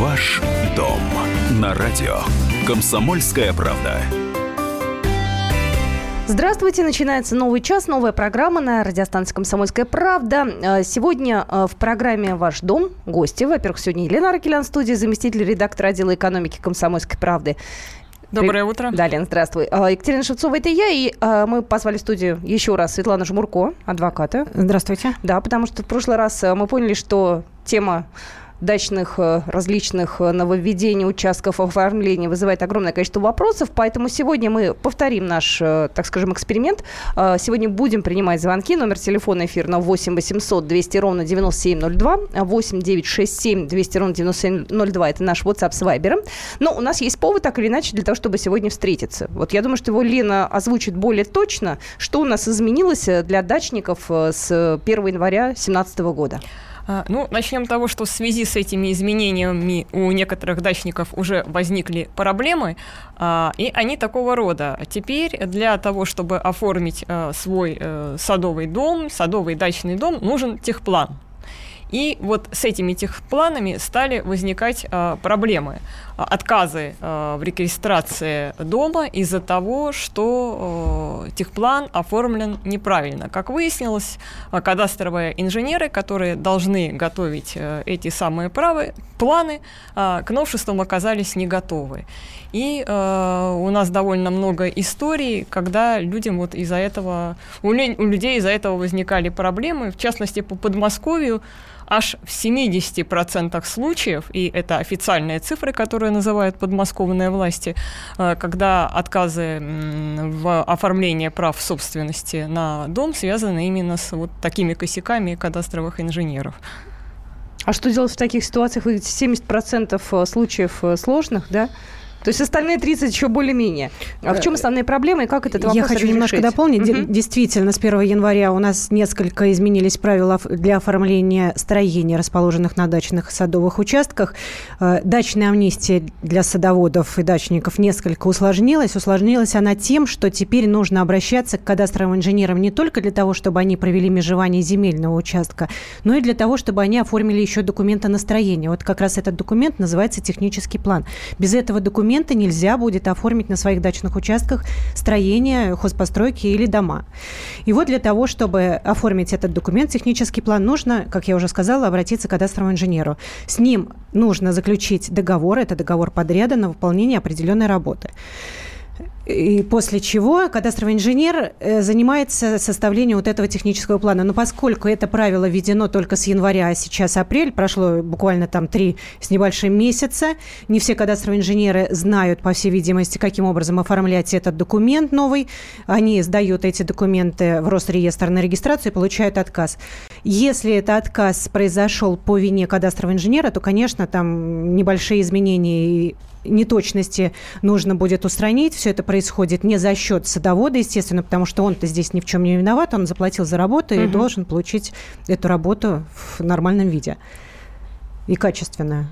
Ваш дом на радио. Комсомольская правда. Здравствуйте, начинается новый час, новая программа на радиостанции «Комсомольская правда». Э, сегодня э, в программе «Ваш дом» гости. Во-первых, сегодня Елена Аркелян, студии, заместитель редактора отдела экономики «Комсомольской правды». Доброе утро. Да, Лен, здравствуй. Э, Екатерина Шевцова, это я, и мы позвали в студию еще раз Светлану Жмурко, адвоката. Здравствуйте. Да, потому что в прошлый раз мы поняли, что тема дачных э, различных э, нововведений, участков оформления вызывает огромное количество вопросов, поэтому сегодня мы повторим наш, э, так скажем, эксперимент. Сегодня будем принимать звонки. Номер телефона эфирного 8 800 200 ровно 9702, 8 967 200 ровно 9702. Это наш WhatsApp с Viber. Но у нас есть повод, так или иначе, для того, чтобы сегодня встретиться. Вот я думаю, что его Лена озвучит более точно, что у нас изменилось для дачников с 1 января 2017 года. А, ну, начнем с того, что в связи с этими изменениями у некоторых дачников уже возникли проблемы, а, и они такого рода. Теперь для того, чтобы оформить а, свой э, садовый дом, садовый дачный дом, нужен техплан. И вот с этими техпланами стали возникать э, проблемы. Отказы э, в регистрации дома из-за того, что э, техплан оформлен неправильно. Как выяснилось, э, кадастровые инженеры, которые должны готовить э, эти самые правы, планы, э, к новшествам оказались не готовы. И э, у нас довольно много историй, когда людям вот из-за этого, у, у людей из-за этого возникали проблемы, в частности, по Подмосковью аж в 70% случаев, и это официальные цифры, которые называют подмосковные власти, э, когда отказы в оформлении прав собственности на дом связаны именно с вот такими косяками кадастровых инженеров. А что делать в таких ситуациях? Вы 70% э, случаев э, сложных, да? То есть остальные 30 еще более-менее. А в чем основные проблемы и как этот вопрос Я хочу разрешить? немножко дополнить. Угу. Действительно, с 1 января у нас несколько изменились правила для оформления строений, расположенных на дачных садовых участках. Э, дачная амнистия для садоводов и дачников несколько усложнилась. Усложнилась она тем, что теперь нужно обращаться к кадастровым инженерам не только для того, чтобы они провели межевание земельного участка, но и для того, чтобы они оформили еще документы на строение. Вот как раз этот документ называется технический план. Без этого документа документа нельзя будет оформить на своих дачных участках строения, хозпостройки или дома. И вот для того, чтобы оформить этот документ, технический план, нужно, как я уже сказала, обратиться к кадастровому инженеру. С ним нужно заключить договор, это договор подряда на выполнение определенной работы. И после чего кадастровый инженер э, занимается составлением вот этого технического плана. Но поскольку это правило введено только с января, а сейчас апрель, прошло буквально там три с небольшим месяца, не все кадастровые инженеры знают, по всей видимости, каким образом оформлять этот документ новый. Они сдают эти документы в Росреестр на регистрацию и получают отказ. Если этот отказ произошел по вине кадастрового инженера, то, конечно, там небольшие изменения неточности нужно будет устранить. Все это происходит не за счет садовода, естественно, потому что он-то здесь ни в чем не виноват, он заплатил за работу угу. и должен получить эту работу в нормальном виде и качественную.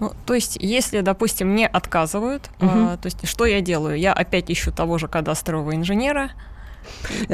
Ну, то есть, если, допустим, мне отказывают, угу. э, то есть, что я делаю? Я опять ищу того же кадастрового инженера,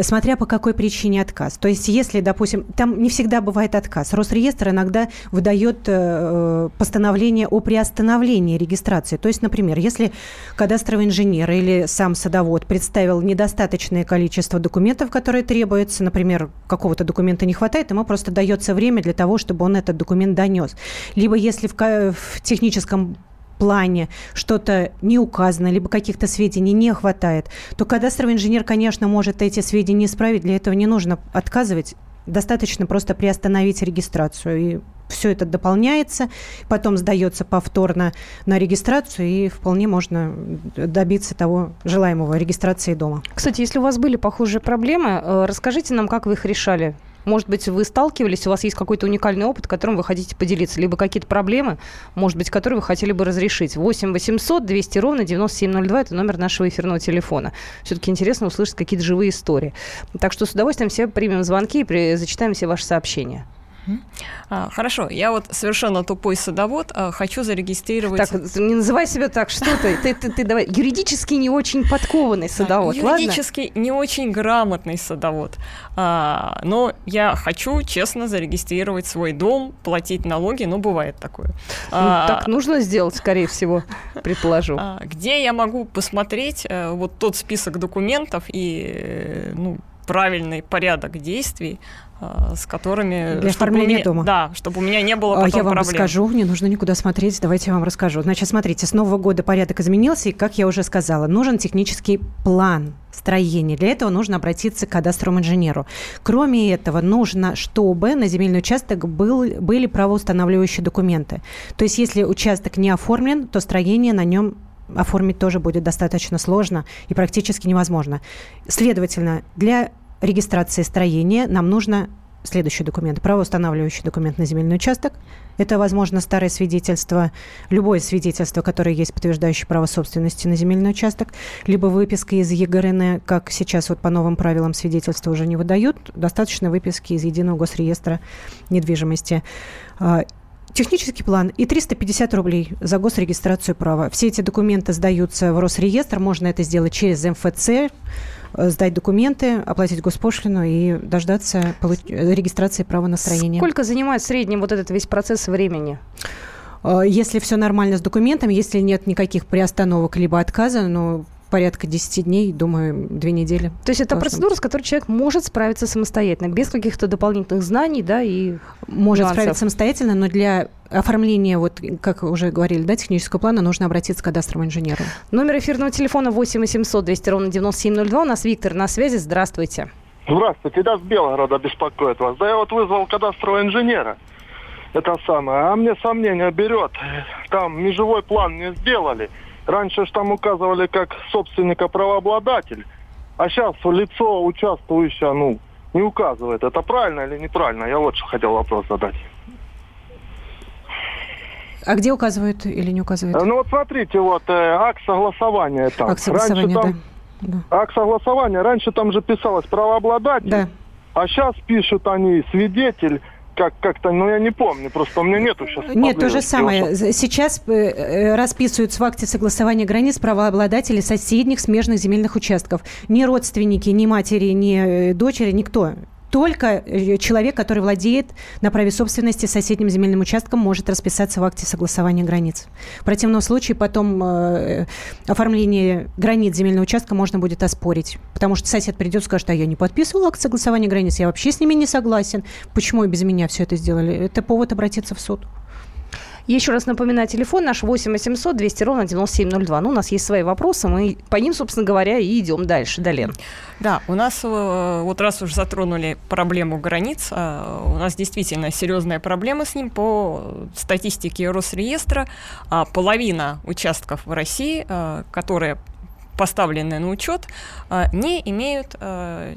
Смотря по какой причине отказ. То есть, если, допустим, там не всегда бывает отказ. Росреестр иногда выдает э, постановление о приостановлении регистрации. То есть, например, если кадастровый инженер или сам садовод представил недостаточное количество документов, которые требуются, например, какого-то документа не хватает, ему просто дается время для того, чтобы он этот документ донес. Либо если в, в техническом плане что-то не указано, либо каких-то сведений не хватает, то кадастровый инженер, конечно, может эти сведения исправить. Для этого не нужно отказывать. Достаточно просто приостановить регистрацию. И все это дополняется, потом сдается повторно на регистрацию, и вполне можно добиться того желаемого регистрации дома. Кстати, если у вас были похожие проблемы, э, расскажите нам, как вы их решали. Может быть, вы сталкивались, у вас есть какой-то уникальный опыт, которым вы хотите поделиться, либо какие-то проблемы, может быть, которые вы хотели бы разрешить. 8 800 200 ровно 9702 – это номер нашего эфирного телефона. Все-таки интересно услышать какие-то живые истории. Так что с удовольствием все примем звонки и зачитаем все ваши сообщения. А, хорошо, я вот совершенно тупой садовод, а, хочу зарегистрировать... Так, не называй себя так, что ты? Ты, ты, ты давай, юридически не очень подкованный садовод, Юридически ладно? не очень грамотный садовод. А, но я хочу честно зарегистрировать свой дом, платить налоги, ну, бывает такое. Ну, так нужно сделать, скорее всего, предположу. Где я могу посмотреть а, вот тот список документов и, э, ну, правильный порядок действий, с которыми... Для оформления меня, дома. Да, чтобы у меня не было потом Я вам проблем. расскажу, не нужно никуда смотреть, давайте я вам расскажу. Значит, смотрите, с Нового года порядок изменился, и, как я уже сказала, нужен технический план строения. Для этого нужно обратиться к кадастровому инженеру. Кроме этого, нужно, чтобы на земельный участок был, были правоустанавливающие документы. То есть, если участок не оформлен, то строение на нем оформить тоже будет достаточно сложно и практически невозможно. Следовательно, для регистрации строения нам нужно следующий документ. Правоустанавливающий документ на земельный участок. Это, возможно, старое свидетельство, любое свидетельство, которое есть подтверждающее право собственности на земельный участок, либо выписка из ЕГРН, как сейчас вот по новым правилам свидетельства уже не выдают, достаточно выписки из Единого госреестра недвижимости. А, технический план и 350 рублей за госрегистрацию права. Все эти документы сдаются в Росреестр. Можно это сделать через МФЦ, сдать документы, оплатить госпошлину и дождаться получ- регистрации права на строение. Сколько занимает в среднем вот этот весь процесс времени? Э, если все нормально с документами, если нет никаких приостановок либо отказа, ну, порядка 10 дней, думаю, две недели. То есть это процедура, с которой человек может справиться самостоятельно, без каких-то дополнительных знаний, да, и Может нюансов. справиться самостоятельно, но для оформления, вот, как уже говорили, да, технического плана, нужно обратиться к кадастровому инженеру. Номер эфирного телефона 8 800 200 ровно 9702. У нас Виктор на связи. Здравствуйте. Здравствуйте. Да, с Белгорода беспокоит вас. Да я вот вызвал кадастрового инженера. Это самое. А мне сомнения берет. Там межевой план не сделали. Раньше же там указывали как собственника правообладатель, а сейчас лицо участвующее, ну, не указывает. Это правильно или неправильно? Я вот что хотел вопрос задать. А где указывают или не указывают? Ну вот смотрите, вот э, акт согласования там. Акт согласования, там, да. Акт согласования, раньше там же писалось правообладатель, да. а сейчас пишут они свидетель, как как-то, ну я не помню, просто у меня нету сейчас. Нет, то же самое. Сейчас э, э, расписываются в акте согласования границ правообладатели соседних смежных земельных участков. Ни родственники, ни матери, ни э, дочери, никто только э, человек, который владеет на праве собственности соседним земельным участком, может расписаться в акте согласования границ. В противном случае потом э, оформление границ земельного участка можно будет оспорить. Потому что сосед придет и скажет, а я не подписывал акт согласования границ, я вообще с ними не согласен. Почему и без меня все это сделали? Это повод обратиться в суд. Еще раз напоминаю, телефон наш 8 800 200 ровно 9702. Ну, у нас есть свои вопросы, мы по ним, собственно говоря, и идем дальше. Далее. Да, у нас, э, вот раз уж затронули проблему границ, э, у нас действительно серьезная проблема с ним. По статистике Росреестра а половина участков в России, э, которые поставленные на учет, не имеют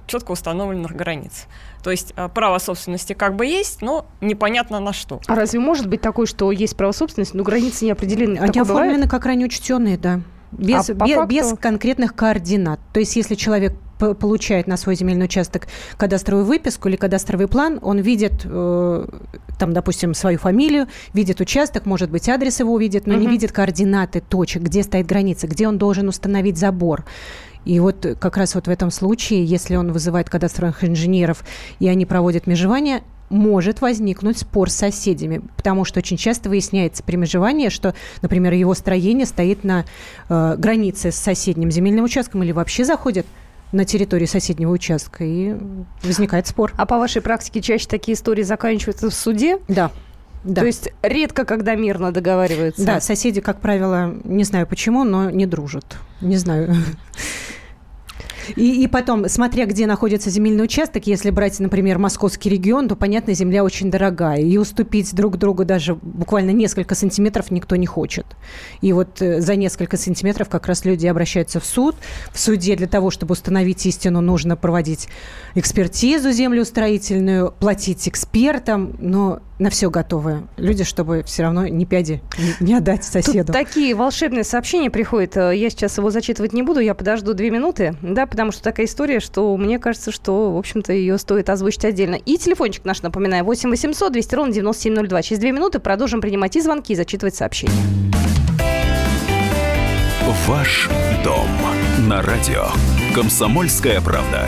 четко установленных границ. То есть э, право собственности как бы есть, но непонятно на что. А разве может быть такое, что есть право собственности, но границы не определены? Они Такое оформлены бывает? как ранее учтенные, да. Без, а без, факту... без конкретных координат. То есть, если человек получает на свой земельный участок кадастровую выписку или кадастровый план, он видит, э, там, допустим, свою фамилию, видит участок, может быть, адрес его увидит, но угу. не видит координаты точек, где стоит граница, где он должен установить забор. И вот как раз вот в этом случае, если он вызывает кадастровых инженеров, и они проводят межевание, может возникнуть спор с соседями, потому что очень часто выясняется при межевании, что, например, его строение стоит на э, границе с соседним земельным участком или вообще заходит на территорию соседнего участка, и возникает спор. А по вашей практике чаще такие истории заканчиваются в суде? Да. Да. То есть редко, когда мирно договариваются. Да, соседи, как правило, не знаю почему, но не дружат. Не знаю. И, и потом, смотря где находится земельный участок, если брать, например, московский регион, то, понятно, земля очень дорогая. И уступить друг другу даже буквально несколько сантиметров никто не хочет. И вот э, за несколько сантиметров как раз люди обращаются в суд. В суде для того, чтобы установить истину, нужно проводить экспертизу землеустроительную, платить экспертам. Но на все готовы люди, чтобы все равно ни пяди не, не отдать соседу. Тут такие волшебные сообщения приходят. Э, я сейчас его зачитывать не буду, я подожду две минуты, да, потому что такая история, что мне кажется, что, в общем-то, ее стоит озвучить отдельно. И телефончик наш, напоминаю, 8 800 200 ровно 9702. Через две минуты продолжим принимать и звонки, и зачитывать сообщения. Ваш дом на радио. Комсомольская правда.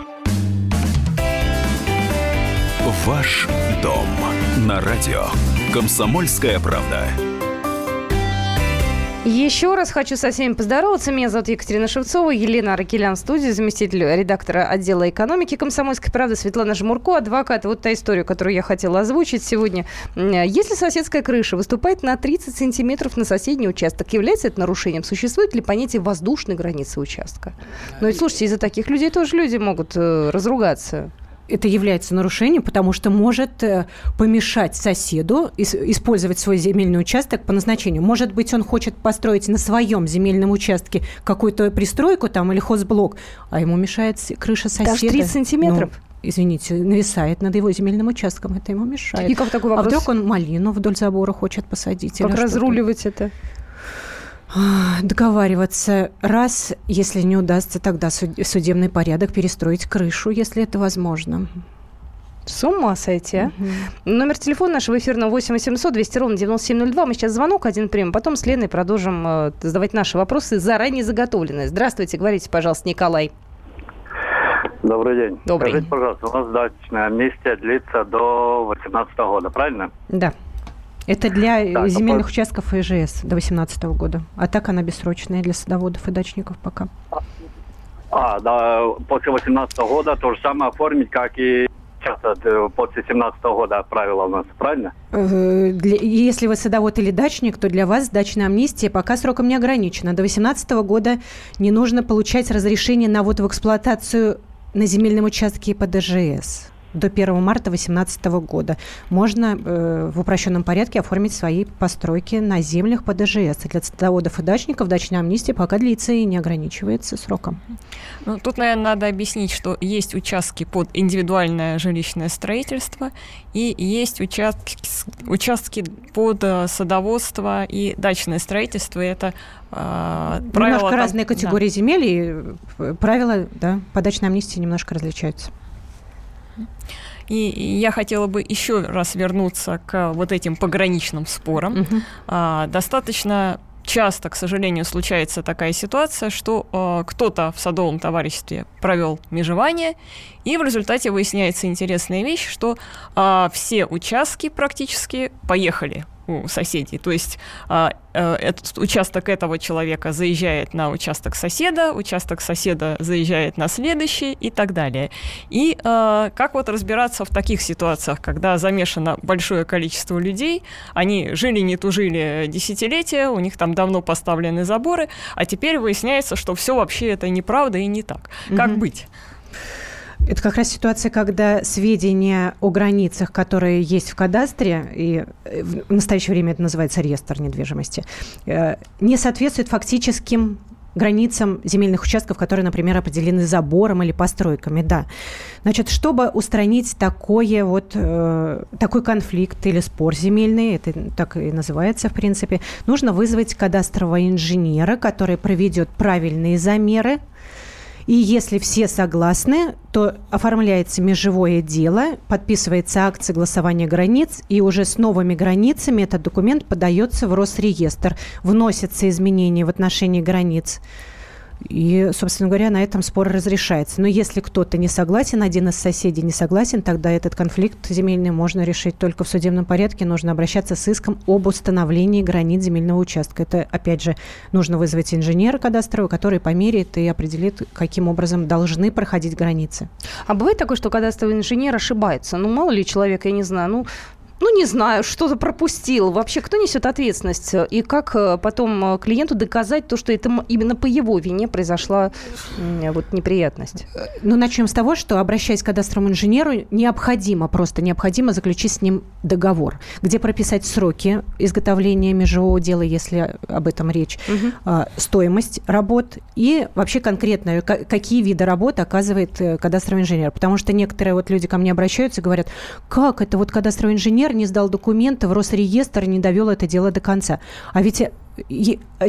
Ваш дом на радио. Комсомольская правда. Еще раз хочу со всеми поздороваться. Меня зовут Екатерина Шевцова, Елена Аракелян в студии, заместитель редактора отдела экономики «Комсомольской правды» Светлана Жмурко, адвокат. Вот та история, которую я хотела озвучить сегодня. Если соседская крыша выступает на 30 сантиметров на соседний участок, является это нарушением? Существует ли понятие воздушной границы участка? Ну и слушайте, из-за таких людей тоже люди могут э, разругаться это является нарушением, потому что может э, помешать соседу использовать свой земельный участок по назначению. Может быть, он хочет построить на своем земельном участке какую-то пристройку там или хозблок, а ему мешает крыша соседа. Даже 30 сантиметров? Ну, извините, нависает над его земельным участком, это ему мешает. И как такой вопрос? А вдруг он малину вдоль забора хочет посадить? Как разруливать это? Договариваться. Раз, если не удастся, тогда судебный порядок перестроить крышу, если это возможно. С ума сойти, а? Угу. Номер телефона нашего эфирного 8 800 200 ровно 9702. Мы сейчас звонок один примем, потом с Леной продолжим э, задавать наши вопросы, заранее заготовленные. Здравствуйте, говорите, пожалуйста, Николай. Добрый день. Добрый. Скажите, пожалуйста, у нас дачная амнистия длится до 2018 года, правильно? Да. Это для да, земельных по... участков ИЖС до 2018 года. А так она бессрочная для садоводов и дачников пока. А, да, после 2018 года то же самое оформить, как и сейчас, э, после 2017 года правила у нас, правильно? Э, для, если вы садовод или дачник, то для вас дачная амнистия пока сроком не ограничена. До 2018 года не нужно получать разрешение на ввод в эксплуатацию на земельном участке по ДЖС до 1 марта 2018 года. Можно э, в упрощенном порядке оформить свои постройки на землях по ДЖС. Для садоводов и дачников дачная амнистия пока длится и не ограничивается сроком. Ну, тут, наверное, надо объяснить, что есть участки под индивидуальное жилищное строительство и есть участки, участки под э, садоводство и дачное строительство. И это э, правила... Немножко там, разные категории да. земель, и э, правила да, по дачной амнистии немножко различаются. И я хотела бы еще раз вернуться к вот этим пограничным спорам. Угу. А, достаточно часто, к сожалению, случается такая ситуация, что э, кто-то в садовом товариществе провел межевание, и в результате выясняется интересная вещь, что э, все участки практически поехали у соседей. То есть а, а, этот участок этого человека заезжает на участок соседа, участок соседа заезжает на следующий и так далее. И а, как вот разбираться в таких ситуациях, когда замешано большое количество людей, они жили не тужили десятилетия, у них там давно поставлены заборы, а теперь выясняется, что все вообще это неправда и не так. Как mm-hmm. быть? Это как раз ситуация, когда сведения о границах, которые есть в кадастре, и э, в настоящее время это называется реестр недвижимости, э, не соответствуют фактическим границам земельных участков, которые, например, определены забором или постройками, да. Значит, чтобы устранить такое вот, э, такой конфликт или спор земельный, это так и называется, в принципе, нужно вызвать кадастрового инженера, который проведет правильные замеры, и если все согласны, то оформляется межевое дело, подписывается акт согласования границ, и уже с новыми границами этот документ подается в Росреестр. Вносятся изменения в отношении границ И, собственно говоря, на этом спор разрешается. Но если кто-то не согласен, один из соседей не согласен, тогда этот конфликт земельный можно решить только в судебном порядке. Нужно обращаться с иском об установлении границ земельного участка. Это, опять же, нужно вызвать инженера кадастрового, который померяет и определит, каким образом должны проходить границы. А бывает такое, что кадастровый инженер ошибается? Ну, мало ли человек, я не знаю, ну, ну, не знаю, что-то пропустил. Вообще, кто несет ответственность? И как э, потом э, клиенту доказать то, что это именно по его вине произошла вот неприятность? Э, ну, начнем с того, что, обращаясь к кадастровому инженеру, необходимо, просто необходимо заключить с ним договор, где прописать сроки изготовления межевого дела, если об этом речь, угу. стоимость работ и вообще конкретно, какие виды работ оказывает кадастровый инженер. Потому что некоторые вот люди ко мне обращаются и говорят, как это вот кадастровый инженер не сдал документы в Росреестр не довел это дело до конца. А ведь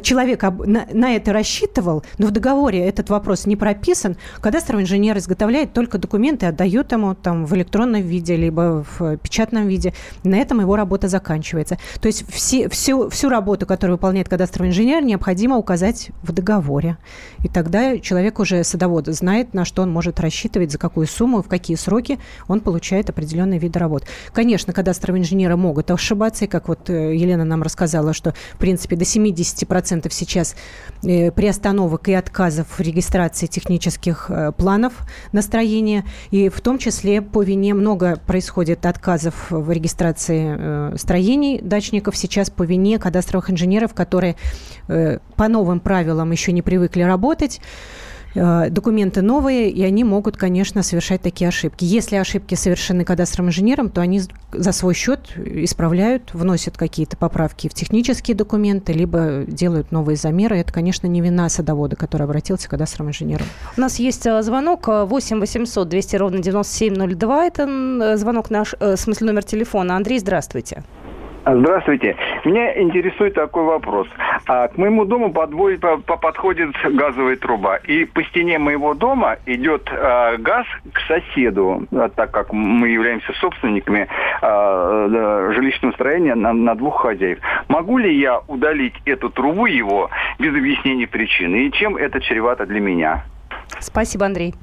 человек на, это рассчитывал, но в договоре этот вопрос не прописан, кадастровый инженер изготовляет только документы, отдает ему там в электронном виде, либо в печатном виде. На этом его работа заканчивается. То есть все, всю, всю работу, которую выполняет кадастровый инженер, необходимо указать в договоре. И тогда человек уже, садовод, знает, на что он может рассчитывать, за какую сумму, в какие сроки он получает определенные виды работ. Конечно, кадастровые инженеры могут ошибаться, и как вот э, Елена нам рассказала, что, в принципе, до 70% сейчас э, приостановок и отказов в регистрации технических э, планов настроения. И в том числе по вине много происходит отказов в регистрации э, строений дачников сейчас по вине кадастровых инженеров, которые по новым правилам еще не привыкли работать документы новые, и они могут, конечно, совершать такие ошибки. Если ошибки совершены кадастровым инженером, то они за свой счет исправляют, вносят какие-то поправки в технические документы, либо делают новые замеры. Это, конечно, не вина садовода, который обратился к кадастровым инженерам. У нас есть э, звонок 8 800 200 ровно 9702. Это э, звонок наш, в смысле номер телефона. Андрей, здравствуйте. Здравствуйте. Меня интересует такой вопрос. А, к моему дому подводит, по, по, подходит газовая труба. И по стене моего дома идет а, газ к соседу, а, так как мы являемся собственниками а, жилищного строения на, на двух хозяев. Могу ли я удалить эту трубу его без объяснения причины? И чем это чревато для меня? Спасибо, Андрей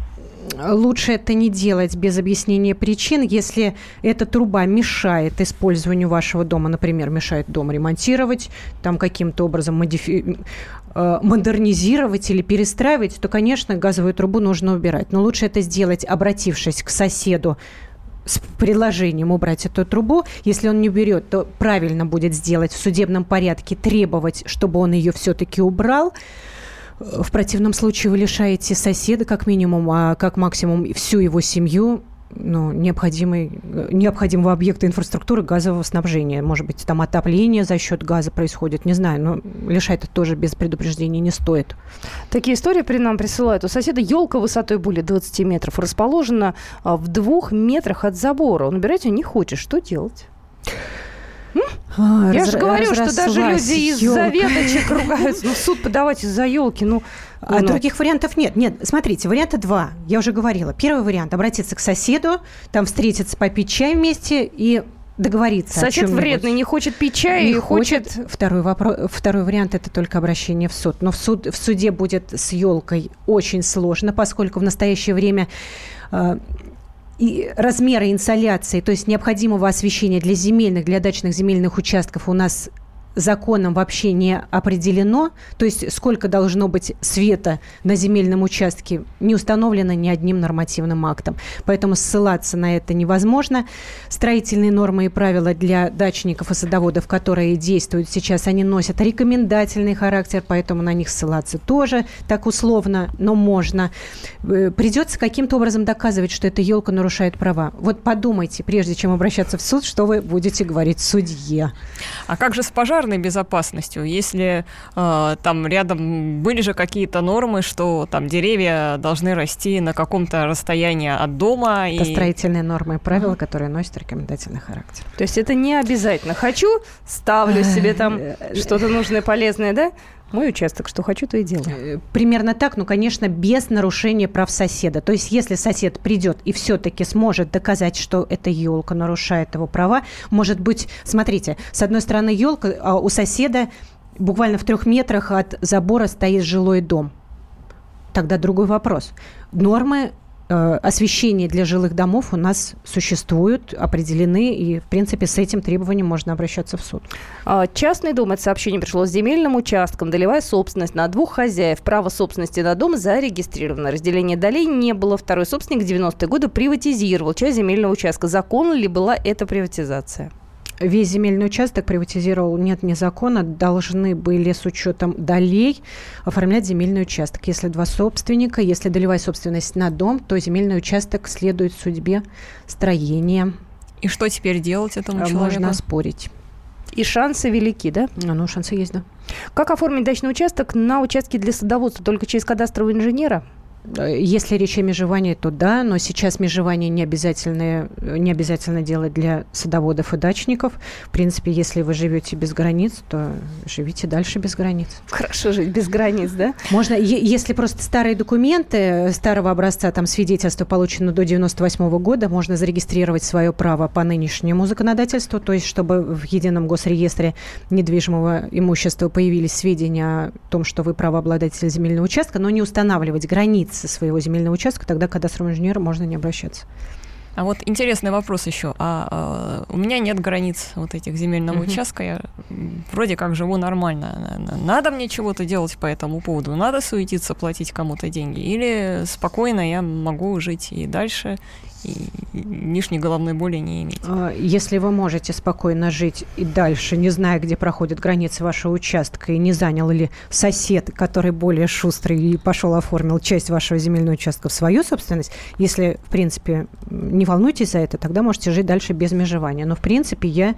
лучше это не делать без объяснения причин. Если эта труба мешает использованию вашего дома, например, мешает дом ремонтировать, там каким-то образом модифи... Э, модернизировать или перестраивать, то, конечно, газовую трубу нужно убирать. Но лучше это сделать, обратившись к соседу с предложением убрать эту трубу. Если он не берет, то правильно будет сделать в судебном порядке, требовать, чтобы он ее все-таки убрал. В противном случае вы лишаете соседа, как минимум, а как максимум всю его семью ну, необходимый, необходимого объекта инфраструктуры газового снабжения. Может быть, там отопление за счет газа происходит, не знаю, но лишать это тоже без предупреждения не стоит. Такие истории при нам присылают. У соседа елка высотой более 20 метров расположена а, в двух метрах от забора. Он убирать ее не хочет. Что делать? А, Я раз, же говорю, что даже люди из-за веточек ругаются. Ну, суд подавать из-за елки, ну... А ну. других вариантов нет. Нет, смотрите, варианта два. Я уже говорила. Первый вариант – обратиться к соседу, там встретиться, попить чай вместе и договориться. Сосед вредный, не хочет пить чай не и хочет... хочет... Второй, вопрос, второй вариант – это только обращение в суд. Но в, суд, в суде будет с елкой очень сложно, поскольку в настоящее время э, и размеры инсоляции, то есть необходимого освещения для земельных, для дачных земельных участков у нас законом вообще не определено, то есть сколько должно быть света на земельном участке, не установлено ни одним нормативным актом. Поэтому ссылаться на это невозможно. Строительные нормы и правила для дачников и садоводов, которые действуют сейчас, они носят рекомендательный характер, поэтому на них ссылаться тоже так условно, но можно. Э, придется каким-то образом доказывать, что эта елка нарушает права. Вот подумайте, прежде чем обращаться в суд, что вы будете говорить судье. А как же с пожаром? Пожарной безопасностью, если э, там рядом были же какие-то нормы, что там деревья должны расти на каком-то расстоянии от дома. Это и... строительные нормы и правила, которые носят рекомендательный характер. То есть это не обязательно. Хочу, ставлю себе там э, что-то нужное, полезное, да? Мой участок, что хочу, то и делаю. Э, примерно так, но, конечно, без нарушения прав соседа. То есть, если сосед придет и все-таки сможет доказать, что эта елка нарушает его права, может быть, смотрите, с одной стороны елка, а у соседа буквально в трех метрах от забора стоит жилой дом тогда другой вопрос. Нормы освещение для жилых домов у нас существуют, определены, и, в принципе, с этим требованием можно обращаться в суд. А, частный дом, это сообщение пришло с земельным участком, долевая собственность на двух хозяев, право собственности на дом зарегистрировано. Разделение долей не было. Второй собственник в 90-е годы приватизировал часть земельного участка. Законна ли была эта приватизация? Весь земельный участок приватизировал нет ни закона, должны были с учетом долей оформлять земельный участок. Если два собственника, если долевая собственность на дом, то земельный участок следует судьбе строения. И что теперь делать этому человеку? Можно спорить. И шансы велики, да? А, ну, шансы есть, да. Как оформить дачный участок на участке для садоводства? Только через кадастрового инженера? Если речь о межевании, то да, но сейчас межевание не обязательно, не обязательно делать для садоводов и дачников. В принципе, если вы живете без границ, то живите дальше без границ. Хорошо жить без границ, да? Можно, если просто старые документы старого образца, там свидетельство получено до 98 -го года, можно зарегистрировать свое право по нынешнему законодательству, то есть чтобы в едином госреестре недвижимого имущества появились сведения о том, что вы правообладатель земельного участка, но не устанавливать границы со своего земельного участка, тогда к кадастровому инженеру можно не обращаться. А вот интересный вопрос еще. А, а у меня нет границ вот этих земельного uh-huh. участка. Я вроде как живу нормально. Надо мне чего-то делать по этому поводу? Надо суетиться, платить кому-то деньги? Или спокойно я могу жить и дальше, и лишней головной боли не иметь. А, если вы можете спокойно жить и дальше, не зная, где проходят границы вашего участка, и не занял ли сосед, который более шустрый и пошел оформил часть вашего земельного участка в свою собственность, если, в принципе, не волнуйтесь за это, тогда можете жить дальше без межевания. Но, в принципе, я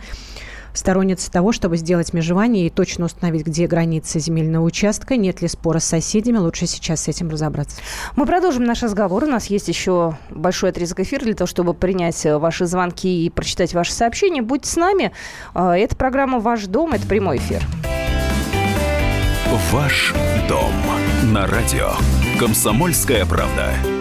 сторонница того, чтобы сделать межевание и точно установить, где границы земельного участка, нет ли спора с соседями. Лучше сейчас с этим разобраться. Мы продолжим наш разговор. У нас есть еще большой отрезок эфира для того, чтобы принять э, ваши звонки и прочитать ваши сообщения. Будьте с нами. Э, это программа «Ваш дом». Это прямой эфир. «Ваш дом» на радио «Комсомольская правда».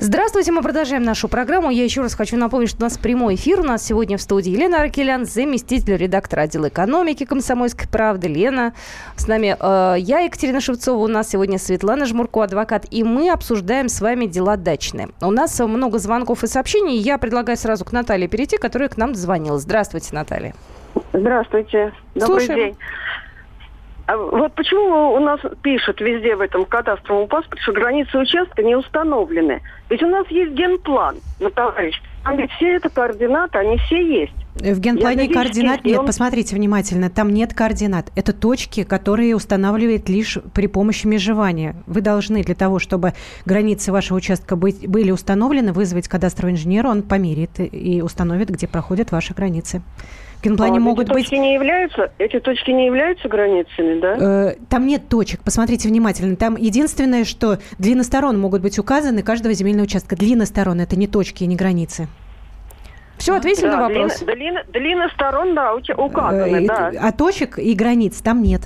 Здравствуйте, мы продолжаем нашу программу. Я еще раз хочу напомнить, что у нас прямой эфир. У нас сегодня в студии Елена Аркелян, заместитель редактора отдела экономики «Комсомольской правды». Лена, с нами э, я, Екатерина Шевцова, у нас сегодня Светлана Жмурко, адвокат, и мы обсуждаем с вами дела дачные. У нас много звонков и сообщений. Я предлагаю сразу к Наталье перейти, которая к нам звонила. Здравствуйте, Наталья. Здравствуйте. Добрый Слушаем. день. А вот почему у нас пишут везде в этом кадастровом паспорте, что границы участка не установлены? Ведь у нас есть генплан, ну, товарищ. Там ведь все это координаты, они все есть. В генплане Я координат нет. Он... Посмотрите внимательно, там нет координат. Это точки, которые устанавливает лишь при помощи межевания. Вы должны для того, чтобы границы вашего участка быть, были установлены, вызвать кадастрового инженера, он померит и установит, где проходят ваши границы. В генплане а, могут эти быть... Точки не являются, эти точки не являются границами, да? Э, там нет точек, посмотрите внимательно. Там единственное, что длины сторон могут быть указаны каждого земельного участка. Длины сторон – это не точки и не границы. Все, ответили да, на вопрос? Длина, длина, длина сторон, да, указаны, э, да. А точек и границ там нет.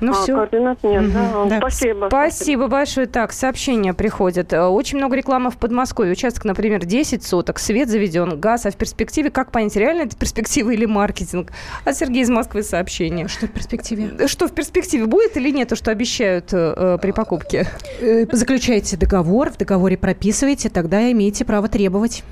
Ну а, все. Координат нет, угу, да? да. Спасибо. Спасибо большое. Так, сообщения приходят. Э, очень много рекламы в Подмосковье. Участок, например, 10 соток, свет заведен, газ. А в перспективе, как понять, реально это перспектива или маркетинг? А Сергей из Москвы сообщение. Что в перспективе? Э, что в перспективе? Будет или нет то, что обещают э, при покупке? Заключайте договор, в договоре прописывайте, тогда имеете право требовать.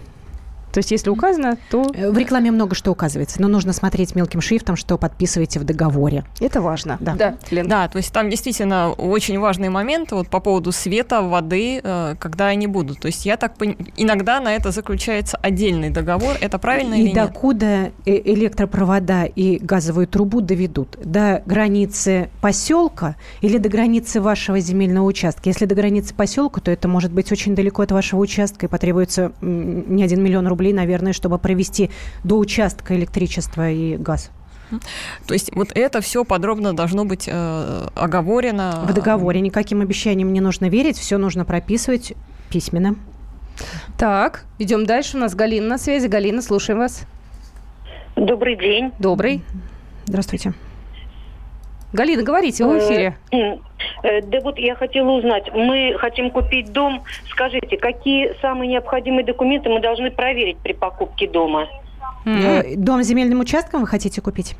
То есть, если указано, то... Э, в рекламе много что указывается, но нужно смотреть мелким шрифтом, что подписываете в договоре. Это важно. Да, да, Лен. да то есть там действительно очень важный момент вот по поводу света, воды, э, когда они будут. То есть я так понимаю, иногда на это заключается отдельный договор. Это правильно и или нет? И докуда электропровода и газовую трубу доведут? До границы поселка или до границы вашего земельного участка? Если до границы поселка, то это может быть очень далеко от вашего участка и потребуется не один миллион рублей рублей, наверное, чтобы провести до участка электричество и газ. То есть вот это все подробно должно быть э, оговорено. В договоре никаким обещаниям не нужно верить, все нужно прописывать письменно. Так, идем дальше. У нас Галина на связи. Галина, слушаем вас. Добрый день. Добрый. Здравствуйте. Галина, говорите, вы в эфире. Э, да вот я хотела узнать, мы хотим купить дом. Скажите, какие самые необходимые документы мы должны проверить при покупке дома? Mm-hmm. Дом с земельным участком вы хотите купить?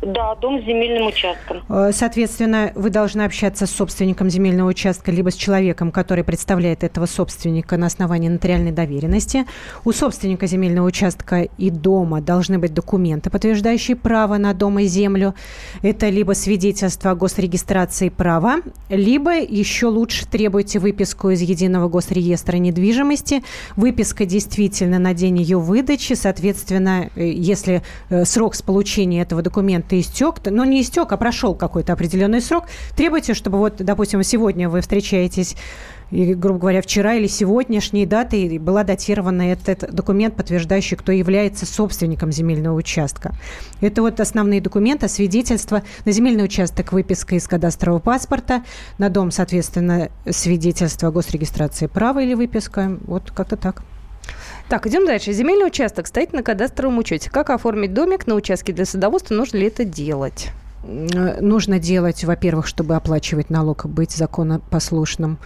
Да, дом с земельным участком. Э, соответственно, вы должны общаться с собственником земельного участка, либо с человеком, который представляет этого собственника на основании нотариальной доверенности. У собственника земельного участка и дома должны быть документы, подтверждающие право на дом и землю. Это либо свидетельство о госрегистрации права, либо еще лучше требуйте выписку из Единого госреестра недвижимости. Выписка действительно на день ее выдачи. Соответственно, э, если э, срок с получения этого документа истек, но не истек, а прошел какой-то определенный срок, требуйте, чтобы вот, допустим, сегодня вы встречаетесь и, грубо говоря, вчера или сегодняшней даты была датирована этот документ, подтверждающий, кто является собственником земельного участка. Это вот основные документы, свидетельства на земельный участок, выписка из кадастрового паспорта, на дом, соответственно, свидетельство о госрегистрации права или выписка. Вот как-то так. Так, идем дальше. Земельный участок стоит на кадастровом учете. Как оформить домик на участке для садоводства? Нужно ли это делать? Нужно делать, во-первых, чтобы оплачивать налог, быть законопослушным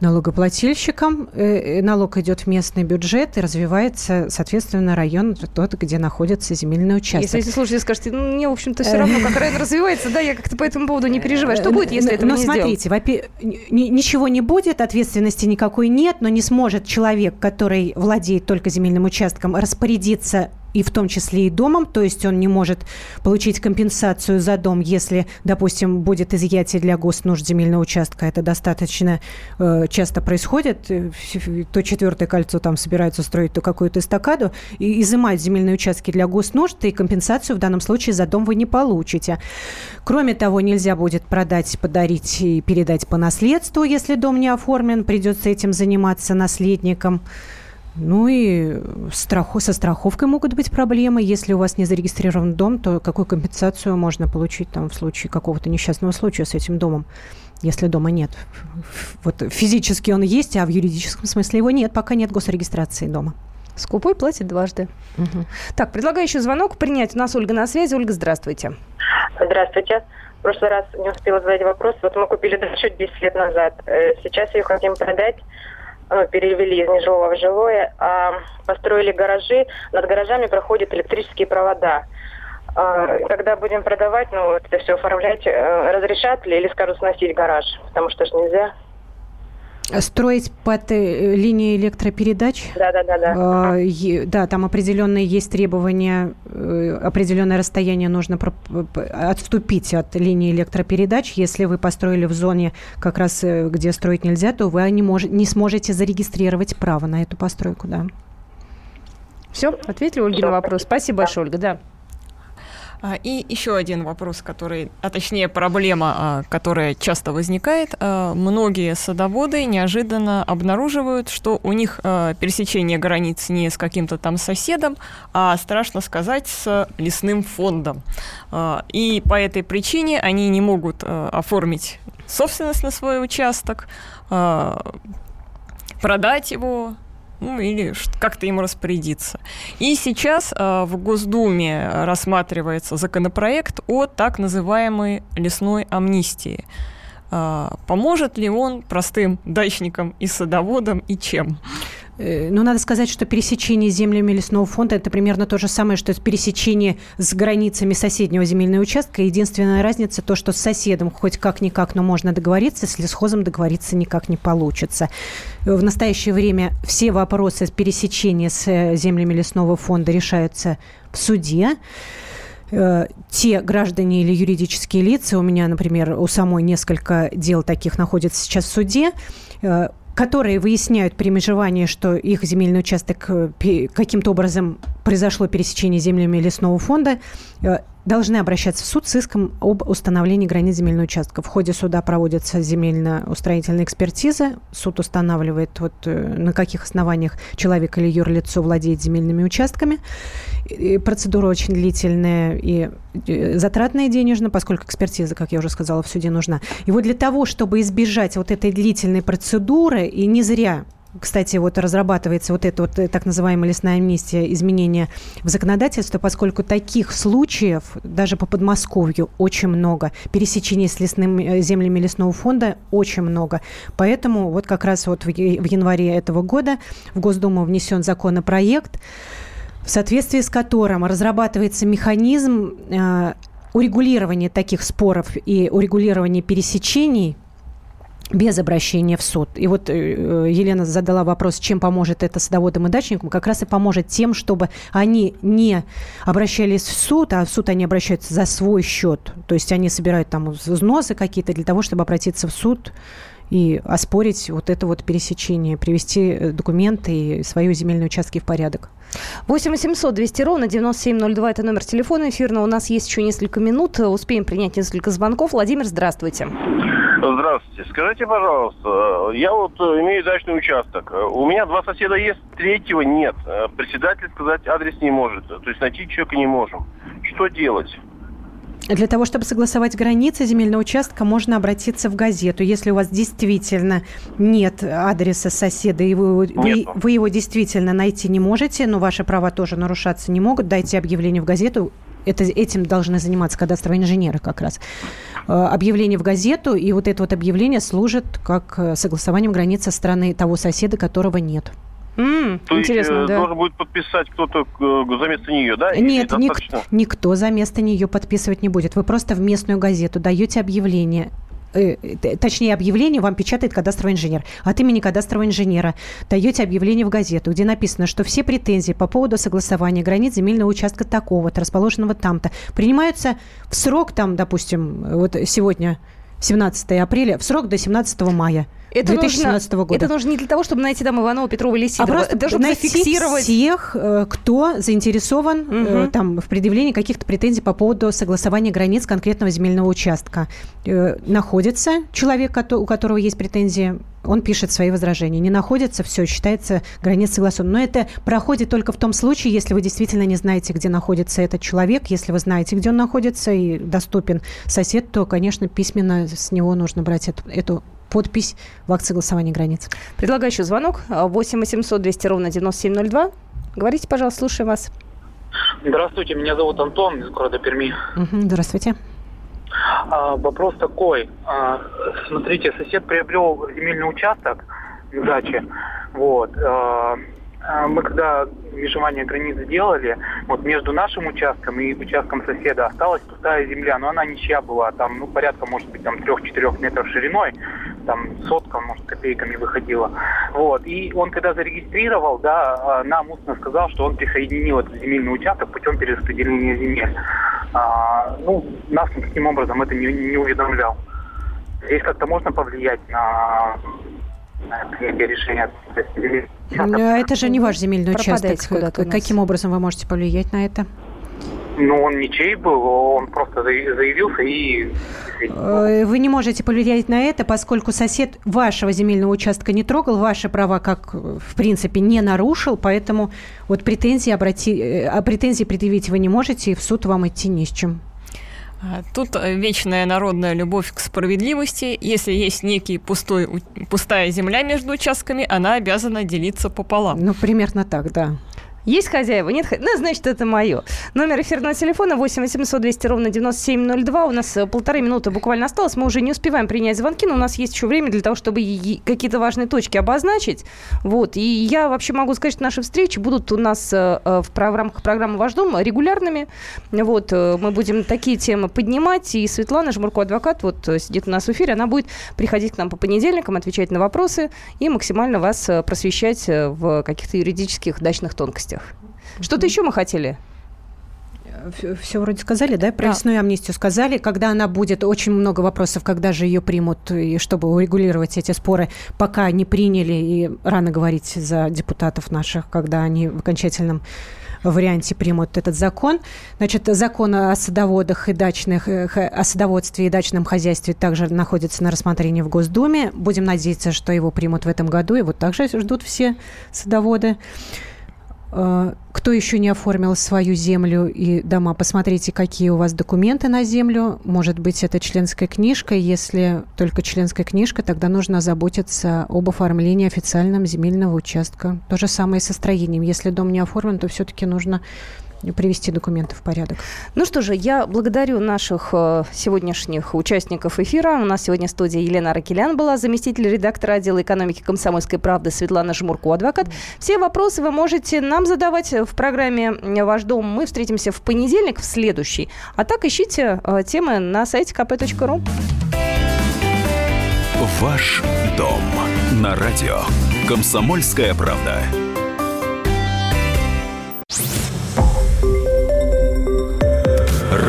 налогоплательщиком. Э, налог идет в местный бюджет и развивается, соответственно, район тот, где находится земельный участок. Если, если слушайте, скажете, ну, мне, в общем-то, все равно, как район развивается, да, я как-то по этому поводу не переживаю. Что будет, если это не смотрите, ничего не будет, ответственности никакой нет, но не сможет человек, который владеет только земельным участком, распорядиться и в том числе и домом, то есть он не может получить компенсацию за дом, если, допустим, будет изъятие для госнужд земельного участка. Это достаточно э, часто происходит. Э, то четвертое кольцо там собираются строить, то какую-то эстакаду, и изымать земельные участки для госнужд, и компенсацию в данном случае за дом вы не получите. Кроме того, нельзя будет продать, подарить и передать по наследству, если дом не оформлен, придется этим заниматься наследникам. Ну и страху, со страховкой могут быть проблемы. Если у вас не зарегистрирован дом, то какую компенсацию можно получить там, в случае какого-то несчастного случая с этим домом, если дома нет? Вот физически он есть, а в юридическом смысле его нет, пока нет госрегистрации дома. Скупой платит дважды. Угу. Так, предлагаю еще звонок принять. У нас Ольга на связи. Ольга, здравствуйте. Здравствуйте. В прошлый раз не успела задать вопрос. Вот мы купили дачу 10 лет назад. Э, сейчас ее хотим продать перевели из нежилого в жилое, а построили гаражи, над гаражами проходят электрические провода. А, когда будем продавать, ну, это все оформлять, э, разрешат ли или скажут сносить гараж? Потому что же нельзя. Строить под э, линией электропередач? Да, да, да, да. Да, там определенные есть требования, э, определенное расстояние нужно отступить от линии электропередач. Если вы построили в зоне, как раз э, где строить нельзя, то вы не, мож, не сможете зарегистрировать право на эту постройку, да. Все, ответили Ольге на вопрос. Спасибо большое, Ольга, да. А, и еще один вопрос, который, а точнее проблема, а, которая часто возникает. А, многие садоводы неожиданно обнаруживают, что у них пересечение границ не с каким-то там соседом, а, страшно сказать, с лесным фондом. И по этой причине они не могут оформить собственность на свой участок, продать его, ну или как-то им распорядиться. И сейчас э, в Госдуме рассматривается законопроект о так называемой лесной амнистии. Э, поможет ли он простым дачникам и садоводам и чем? Э, ну, надо сказать, что пересечение землями лесного фонда – это примерно то же самое, что пересечение с границами соседнего земельного участка. Единственная разница – то, что с соседом хоть как-никак, но можно договориться, с лесхозом договориться никак не получится. В настоящее время все вопросы пересечения с э, землями лесного фонда решаются в суде э, те граждане или юридические лица, у меня, например, у самой несколько дел таких находятся сейчас в суде, которые выясняют при межевании, что их земельный участок э, каким-то образом произошло пересечение землями лесного фонда, э, должны обращаться в суд с иском об установлении границ земельного участка. В ходе суда проводится земельно-устроительная экспертиза. Суд устанавливает, вот, э, на каких основаниях человек или юрлицо владеет земельными участками. И процедура очень длительная и э, затратная денежно, поскольку экспертиза, как я уже сказала, в суде нужна. И вот для того, чтобы избежать вот этой длительной процедуры, и не зря кстати, вот разрабатывается вот эта вот э, так называемая лесная амнистия, изменения в законодательство, поскольку таких случаев даже по Подмосковью очень много. Пересечений с лесными э, землями лесного фонда очень много. Поэтому вот как раз вот в январе этого года в Госдуму внесен законопроект, в соответствии с которым разрабатывается механизм э, урегулирования таких споров и урегулирования пересечений без обращения в суд. И вот э, Елена задала вопрос, чем поможет это садоводам и дачникам. Как раз и поможет тем, чтобы они не обращались в суд, а в суд они обращаются за свой счет. То есть они собирают там взносы какие-то для того, чтобы обратиться в суд и оспорить вот это вот пересечение, привести э, документы и свои земельные участки в порядок. 8 800 200 ровно 9702 – это номер телефона эфирного. У нас есть еще несколько минут. Успеем принять несколько звонков. Владимир, здравствуйте. Здравствуйте. Скажите, пожалуйста, я вот э, имею дачный участок. У меня два соседа есть, третьего нет. Э, председатель сказать адрес не может. То есть найти человека не можем. Что делать? Для того, чтобы согласовать границы земельного участка, можно обратиться в газету. Если у вас действительно нет адреса соседа, и вы, вы, вы его действительно найти не можете, но ваши права тоже нарушаться не могут, дайте объявление в газету. Это, этим должны заниматься кадастровые инженеры как раз. Э, объявление в газету, и вот это вот объявление служит как э, согласованием границы страны того соседа, которого нет. Mm, То интересно, есть, э, да. должен будет подписать кто-то э, за место нее, да? Нет, ник- никто за место нее подписывать не будет. Вы просто в местную газету даете объявление э, точнее, объявление вам печатает кадастровый инженер. От имени кадастрового инженера даете объявление в газету, где написано, что все претензии по поводу согласования границ земельного участка такого-то, расположенного там-то, принимаются в срок, там, допустим, вот сегодня 17 апреля, в срок до 17 мая. Это 2017 нужно, года. Это нужно не для того, чтобы найти там Иванова, Петрова или Сидорова. А просто чтобы найти зафиксировать всех, э, кто заинтересован угу. там, в предъявлении каких-то претензий по поводу согласования границ конкретного земельного участка. Э, находится человек, у которого есть претензии, он пишет свои возражения. Не находится, все, считается границ согласован. Но это проходит только в том случае, если вы действительно не знаете, где находится этот человек. Если вы знаете, где он находится и доступен сосед, то, конечно, письменно с него нужно брать эту, эту подпись в акт согласования границ. Предлагаю еще звонок. 8 800 200 ровно 9702. Говорите, пожалуйста, слушаем вас. Здравствуйте, меня зовут Антон из города Перми. Угу, здравствуйте. А, вопрос такой. А, смотрите, сосед приобрел земельный участок в даче. Вот. А, мы когда межевание границ сделали, вот между нашим участком и участком соседа осталась пустая земля, но она ничья была, там, ну, порядка, может быть, там, трех-четырех метров шириной, там, сотка, может, копейками выходила. Вот, и он, когда зарегистрировал, да, а, нам устно сказал, что он присоединил этот земельный участок путем перераспределения земель. А, ну, нас таким образом это не, не уведомлял. Здесь как-то можно повлиять на решения. А это же не ваш земельный участок. Каким образом вы можете повлиять на это? Ну, он ничей был, он просто заявился и... Э, вы не можете повлиять на это, поскольку сосед вашего земельного участка не трогал, ваши права, как в принципе, не нарушил, поэтому вот претензии, обрати... Э, а претензии предъявить вы не можете, и в суд вам идти не с чем. А, тут э, вечная народная любовь к справедливости. Если есть некий пустой, пустая земля между участками, она обязана делиться пополам. Ну, примерно так, да. Есть хозяева? Нет хозяева? Ну, значит, это мое. Номер эфирного телефона 8 800 200 ровно 9702. У нас э, полторы минуты буквально осталось. Мы уже не успеваем принять звонки, но у нас есть еще время для того, чтобы какие-то важные точки обозначить. Вот. И я вообще могу сказать, что наши встречи будут у нас э, э, в, рамках программы «Ваш дом» регулярными. Вот. Мы будем такие темы поднимать. И Светлана Жмурко, адвокат, вот сидит у нас в эфире, она будет приходить к нам по понедельникам, отвечать на вопросы и максимально вас просвещать в каких-то юридических дачных тонкостях. Что-то еще мы хотели? Все, все вроде сказали, да? Про да. лесную амнистию сказали. Когда она будет, очень много вопросов, когда же ее примут, и чтобы урегулировать эти споры, пока не приняли, и рано говорить за депутатов наших, когда они в окончательном варианте примут этот закон. Значит, закон о садоводах и дачных, э, о садоводстве и дачном хозяйстве также находится на рассмотрении в Госдуме. Будем надеяться, что его примут в этом году. И вот также ждут все садоводы. Э, кто еще не оформил свою землю и дома, посмотрите, какие у вас документы на землю. Может быть, это членская книжка. Если только членская книжка, тогда нужно заботиться об оформлении официального земельного участка. То же самое и со строением. Если дом не оформлен, то все-таки нужно привести документы в порядок. Ну что же, я благодарю наших э, сегодняшних участников эфира. У нас сегодня в студии Елена Ракелян была, заместитель редактора отдела экономики «Комсомольской правды» Светлана Жмурко, адвокат. Все вопросы вы можете нам задавать в программе «Ваш дом». Мы встретимся в понедельник, в следующий. А так ищите э, темы на сайте kp.ru. Ваш дом на радио. Комсомольская правда.